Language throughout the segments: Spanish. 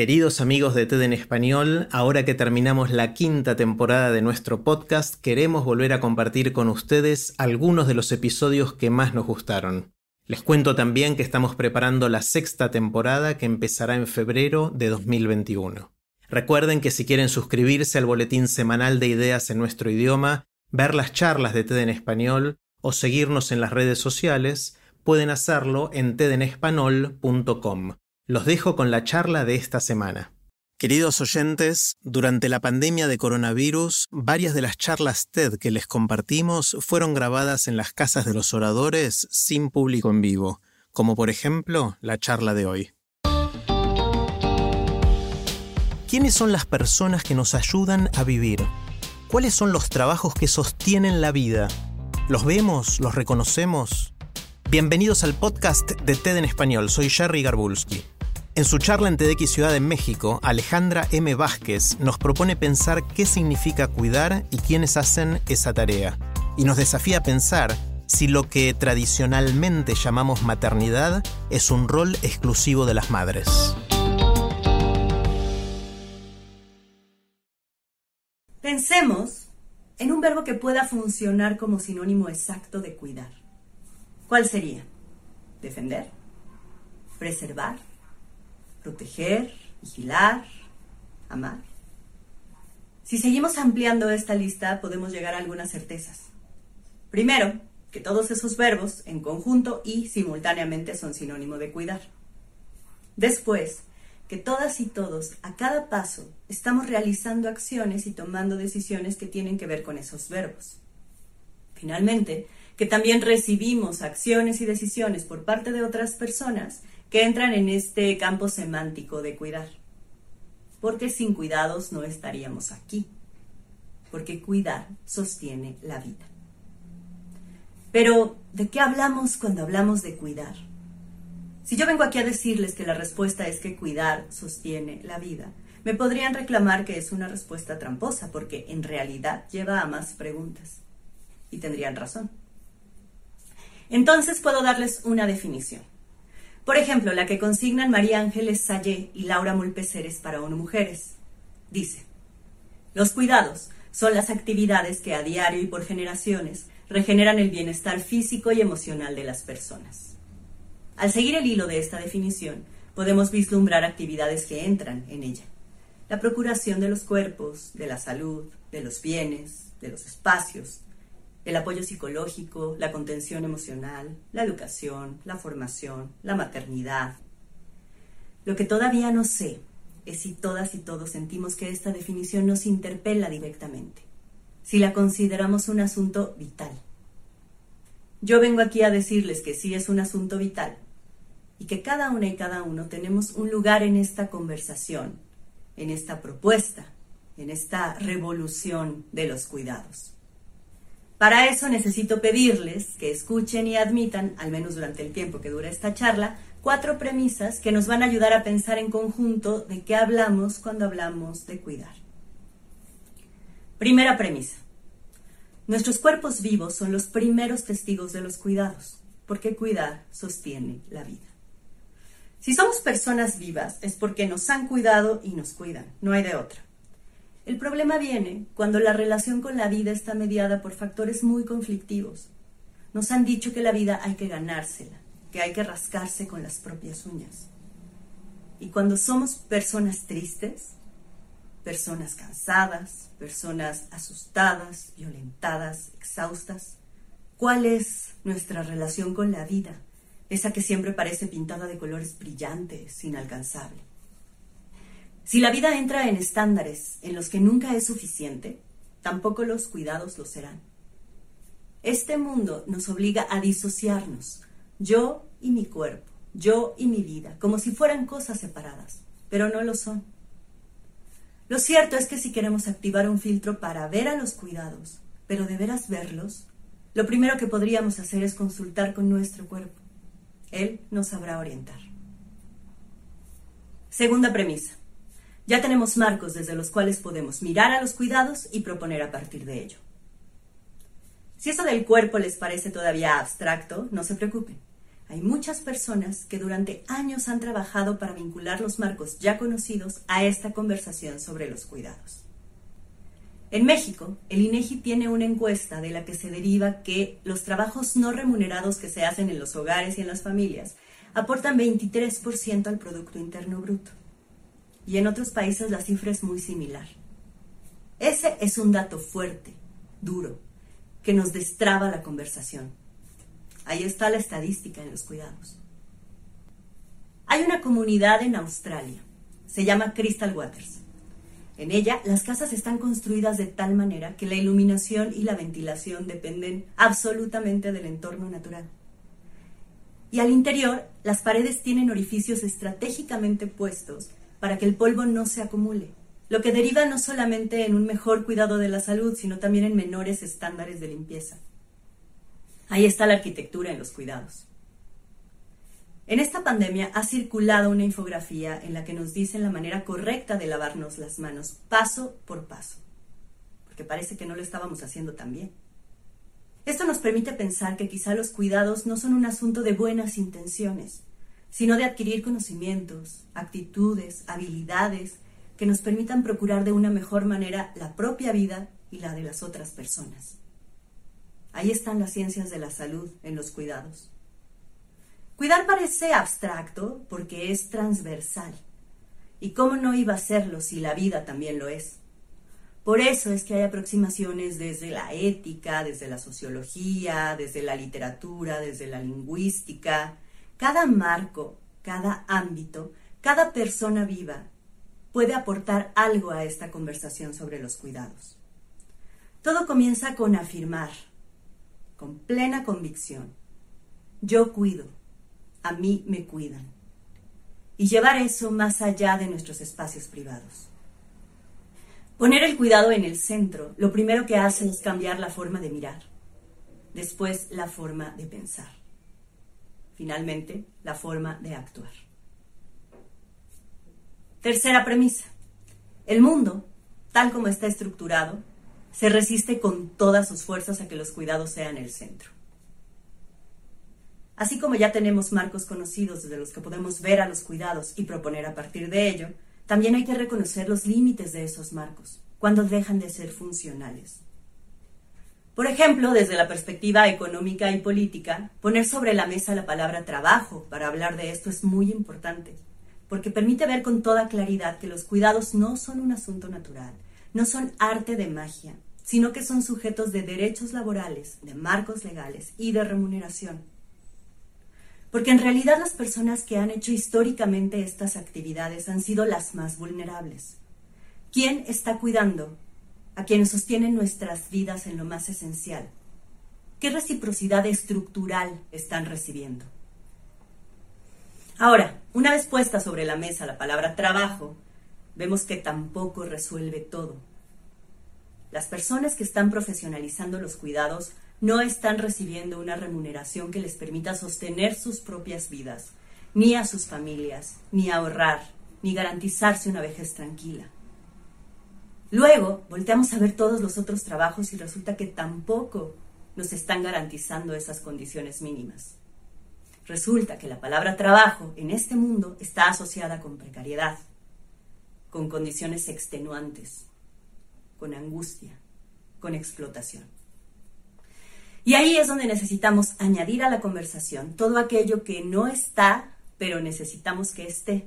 Queridos amigos de TED en español, ahora que terminamos la quinta temporada de nuestro podcast, queremos volver a compartir con ustedes algunos de los episodios que más nos gustaron. Les cuento también que estamos preparando la sexta temporada que empezará en febrero de 2021. Recuerden que si quieren suscribirse al boletín semanal de ideas en nuestro idioma, ver las charlas de TED en español o seguirnos en las redes sociales, pueden hacerlo en tedenespanol.com. Los dejo con la charla de esta semana. Queridos oyentes, durante la pandemia de coronavirus, varias de las charlas TED que les compartimos fueron grabadas en las casas de los oradores sin público en vivo, como por ejemplo la charla de hoy. ¿Quiénes son las personas que nos ayudan a vivir? ¿Cuáles son los trabajos que sostienen la vida? ¿Los vemos? ¿Los reconocemos? Bienvenidos al podcast de TED en español, soy Jerry Garbulski. En su charla en TEDx Ciudad de México, Alejandra M. Vázquez nos propone pensar qué significa cuidar y quiénes hacen esa tarea. Y nos desafía a pensar si lo que tradicionalmente llamamos maternidad es un rol exclusivo de las madres. Pensemos en un verbo que pueda funcionar como sinónimo exacto de cuidar. ¿Cuál sería? ¿Defender? ¿Preservar? Proteger, vigilar, amar. Si seguimos ampliando esta lista, podemos llegar a algunas certezas. Primero, que todos esos verbos en conjunto y simultáneamente son sinónimo de cuidar. Después, que todas y todos, a cada paso, estamos realizando acciones y tomando decisiones que tienen que ver con esos verbos. Finalmente, que también recibimos acciones y decisiones por parte de otras personas que entran en este campo semántico de cuidar. Porque sin cuidados no estaríamos aquí. Porque cuidar sostiene la vida. Pero, ¿de qué hablamos cuando hablamos de cuidar? Si yo vengo aquí a decirles que la respuesta es que cuidar sostiene la vida, me podrían reclamar que es una respuesta tramposa, porque en realidad lleva a más preguntas. Y tendrían razón. Entonces puedo darles una definición. Por ejemplo, la que consignan María Ángeles Sayé y Laura Mulpeceres para ONU Mujeres. Dice, los cuidados son las actividades que a diario y por generaciones regeneran el bienestar físico y emocional de las personas. Al seguir el hilo de esta definición, podemos vislumbrar actividades que entran en ella. La procuración de los cuerpos, de la salud, de los bienes, de los espacios, el apoyo psicológico, la contención emocional, la educación, la formación, la maternidad. Lo que todavía no sé es si todas y todos sentimos que esta definición nos interpela directamente, si la consideramos un asunto vital. Yo vengo aquí a decirles que sí es un asunto vital y que cada una y cada uno tenemos un lugar en esta conversación, en esta propuesta, en esta revolución de los cuidados. Para eso necesito pedirles que escuchen y admitan, al menos durante el tiempo que dura esta charla, cuatro premisas que nos van a ayudar a pensar en conjunto de qué hablamos cuando hablamos de cuidar. Primera premisa. Nuestros cuerpos vivos son los primeros testigos de los cuidados, porque cuidar sostiene la vida. Si somos personas vivas es porque nos han cuidado y nos cuidan, no hay de otra. El problema viene cuando la relación con la vida está mediada por factores muy conflictivos. Nos han dicho que la vida hay que ganársela, que hay que rascarse con las propias uñas. Y cuando somos personas tristes, personas cansadas, personas asustadas, violentadas, exhaustas, ¿cuál es nuestra relación con la vida? Esa que siempre parece pintada de colores brillantes, inalcanzable. Si la vida entra en estándares en los que nunca es suficiente, tampoco los cuidados lo serán. Este mundo nos obliga a disociarnos, yo y mi cuerpo, yo y mi vida, como si fueran cosas separadas, pero no lo son. Lo cierto es que si queremos activar un filtro para ver a los cuidados, pero de veras verlos, lo primero que podríamos hacer es consultar con nuestro cuerpo. Él nos sabrá orientar. Segunda premisa. Ya tenemos marcos desde los cuales podemos mirar a los cuidados y proponer a partir de ello. Si eso del cuerpo les parece todavía abstracto, no se preocupen. Hay muchas personas que durante años han trabajado para vincular los marcos ya conocidos a esta conversación sobre los cuidados. En México, el INEGI tiene una encuesta de la que se deriva que los trabajos no remunerados que se hacen en los hogares y en las familias aportan 23% al Producto Interno Bruto. Y en otros países la cifra es muy similar. Ese es un dato fuerte, duro, que nos destraba la conversación Ahí está la estadística en los cuidados. Hay una comunidad en Australia, se llama Crystal Waters. En ella, las casas están construidas de tal manera que la iluminación y la ventilación dependen absolutamente del entorno natural. Y al interior, las paredes tienen orificios estratégicamente puestos para que el polvo no se acumule, lo que deriva no solamente en un mejor cuidado de la salud, sino también en menores estándares de limpieza. Ahí está la arquitectura en los cuidados. En esta pandemia ha circulado una infografía en la que nos dicen la manera correcta de lavarnos las manos, paso por paso, porque parece que no lo estábamos haciendo tan bien. Esto nos permite pensar que quizá los cuidados no son un asunto de buenas intenciones, sino de adquirir conocimientos, actitudes, habilidades que nos permitan procurar de una mejor manera la propia vida y la de las otras personas. Ahí están las ciencias de la salud en los cuidados. Cuidar parece abstracto porque es transversal. ¿Y cómo no iba a serlo si la vida también lo es? Por eso es que hay aproximaciones desde la ética, desde la sociología, desde la literatura, desde la lingüística. Cada marco, cada ámbito, cada persona viva puede aportar algo a esta conversación sobre los cuidados. Todo comienza con afirmar, con plena convicción. Yo cuido, a mí me cuidan. Y llevar eso más allá de nuestros espacios privados. Poner el cuidado en el centro, lo primero que hace es cambiar la forma de mirar, después la forma de pensar, finalmente la forma de actuar. Tercera premisa. El mundo, tal como está estructurado, se resiste con todas sus fuerzas a que los cuidados sean el centro. Así como ya tenemos marcos conocidos desde los que podemos ver a los cuidados y proponer a partir de ello, también hay que reconocer los límites de esos marcos, cuando dejan de ser funcionales. Por ejemplo, desde la perspectiva económica y política, poner sobre la mesa la palabra trabajo para hablar de esto es muy importante, porque permite ver con toda claridad que los cuidados no son un asunto natural, no son arte de magia, sino que son sujetos de derechos laborales, de marcos legales y de remuneración. Porque en realidad las personas que han hecho históricamente estas actividades han sido las más vulnerables. ¿Quién está cuidando a quienes sostienen nuestras vidas en lo más esencial? ¿Qué reciprocidad estructural están recibiendo? Ahora, una vez puesta sobre la mesa la palabra trabajo, vemos que tampoco resuelve todo. Las personas que están profesionalizando los cuidados no están recibiendo una remuneración que les permita sostener sus propias vidas, ni a sus familias, ni ahorrar, ni garantizarse una vejez tranquila. Luego volteamos a ver todos los otros trabajos y resulta que tampoco nos están garantizando esas condiciones mínimas. Resulta que la palabra trabajo en este mundo está asociada con precariedad, con condiciones extenuantes, con angustia, con explotación. Y ahí es donde necesitamos añadir a la conversación todo aquello que no está, pero necesitamos que esté,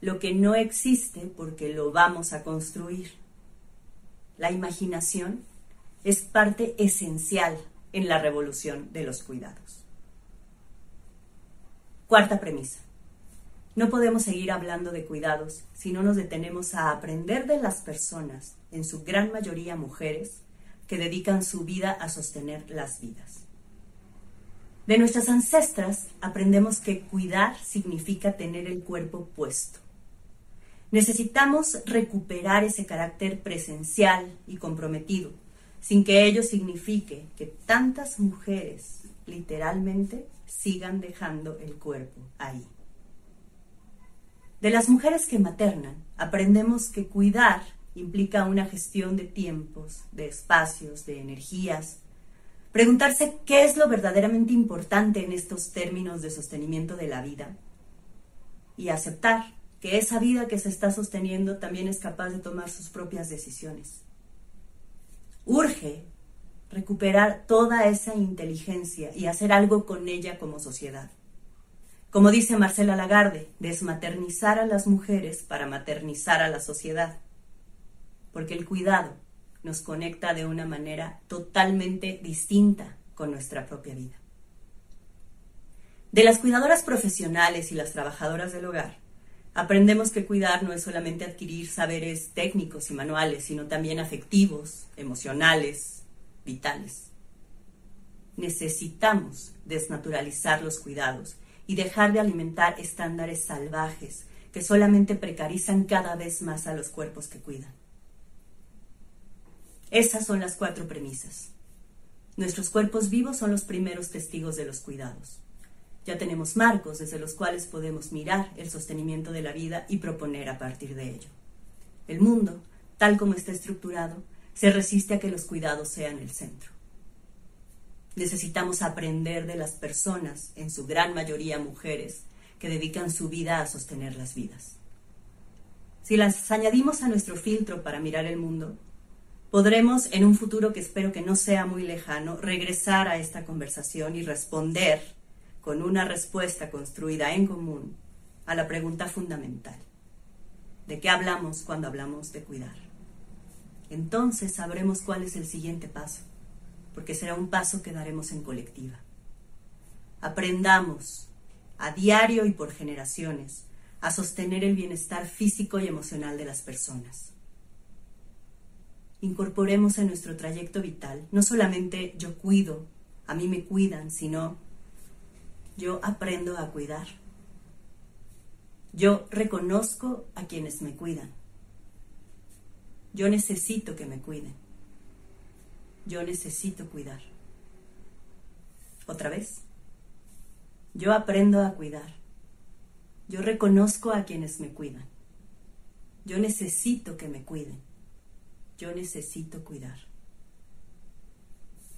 lo que no existe porque lo vamos a construir. La imaginación es parte esencial en la revolución de los cuidados. Cuarta premisa. No podemos seguir hablando de cuidados si no nos detenemos a aprender de las personas, en su gran mayoría mujeres, que dedican su vida a sostener las vidas. De nuestras ancestras aprendemos que cuidar significa tener el cuerpo puesto. Necesitamos recuperar ese carácter presencial y comprometido, sin que ello signifique que tantas mujeres literalmente sigan dejando el cuerpo ahí. De las mujeres que maternan, aprendemos que cuidar implica una gestión de tiempos, de espacios, de energías. Preguntarse qué es lo verdaderamente importante en estos términos de sostenimiento de la vida. Y aceptar que esa vida que se está sosteniendo también es capaz de tomar sus propias decisiones. Urge recuperar toda esa inteligencia y hacer algo con ella como sociedad. Como dice Marcela Lagarde, desmaternizar a las mujeres para maternizar a la sociedad. Porque el cuidado nos conecta de una manera totalmente distinta con nuestra propia vida. De las cuidadoras profesionales y las trabajadoras del hogar, aprendemos que cuidar no es solamente adquirir saberes técnicos y manuales, sino también afectivos, emocionales, vitales. Necesitamos desnaturalizar los cuidados y dejar de alimentar estándares salvajes que solamente precarizan cada vez más a los cuerpos que cuidan. Esas son las cuatro premisas. Nuestros cuerpos vivos son los primeros testigos de los cuidados. Ya tenemos marcos desde los cuales podemos mirar el sostenimiento de la vida y proponer a partir de ello. El mundo, tal como está estructurado, se resiste a que los cuidados sean el centro. Necesitamos aprender de las personas, en su gran mayoría mujeres, que dedican su vida a sostener las vidas. Si las añadimos a nuestro filtro para mirar el mundo, podremos, en un futuro que espero que no sea muy lejano, regresar a esta conversación y responder con una respuesta construida en común a la pregunta fundamental. ¿De qué hablamos cuando hablamos de cuidar? entonces sabremos cuál es el siguiente paso, porque será un paso que daremos en colectiva. Aprendamos a diario y por generaciones a sostener el bienestar físico y emocional de las personas. Incorporemos en nuestro trayecto vital no solamente yo cuido, a mí me cuidan, sino yo aprendo a cuidar. Yo reconozco a quienes me cuidan. Yo necesito que me cuiden. Yo necesito cuidar. Otra vez. Yo aprendo a cuidar. Yo reconozco a quienes me cuidan. Yo necesito que me cuiden. Yo necesito cuidar.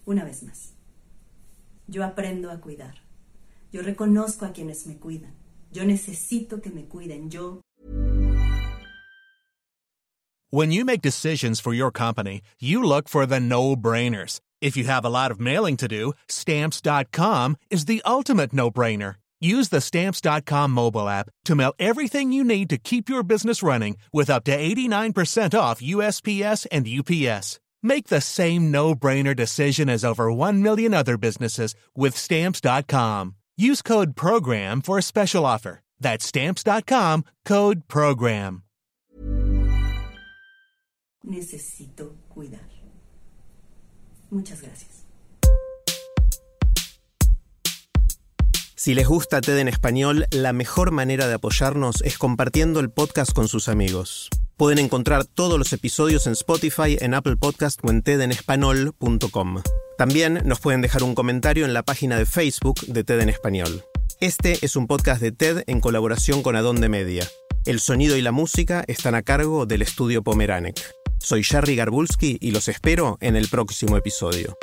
Una vez más. Yo aprendo a cuidar. Yo reconozco a quienes me cuidan. Yo necesito que me cuiden. Yo When you make decisions for your company, you look for the no-brainers. If you have a lot of mailing to do, stamps.com is the ultimate no-brainer. Use the stamps.com mobile app to mail everything you need to keep your business running with up to 89% off USPS and UPS. Make the same no-brainer decision as over 1 million other businesses with stamps.com. Use code program for a special offer. That's stamps.com, code program. necesito cuidar. Muchas gracias. Si les gusta TED en español, la mejor manera de apoyarnos es compartiendo el podcast con sus amigos. Pueden encontrar todos los episodios en Spotify, en Apple Podcast o en tedenespanol.com. También nos pueden dejar un comentario en la página de Facebook de TED en español. Este es un podcast de TED en colaboración con Adonde Media. El sonido y la música están a cargo del estudio Pomeranek. Soy Jerry Garbulski y los espero en el próximo episodio.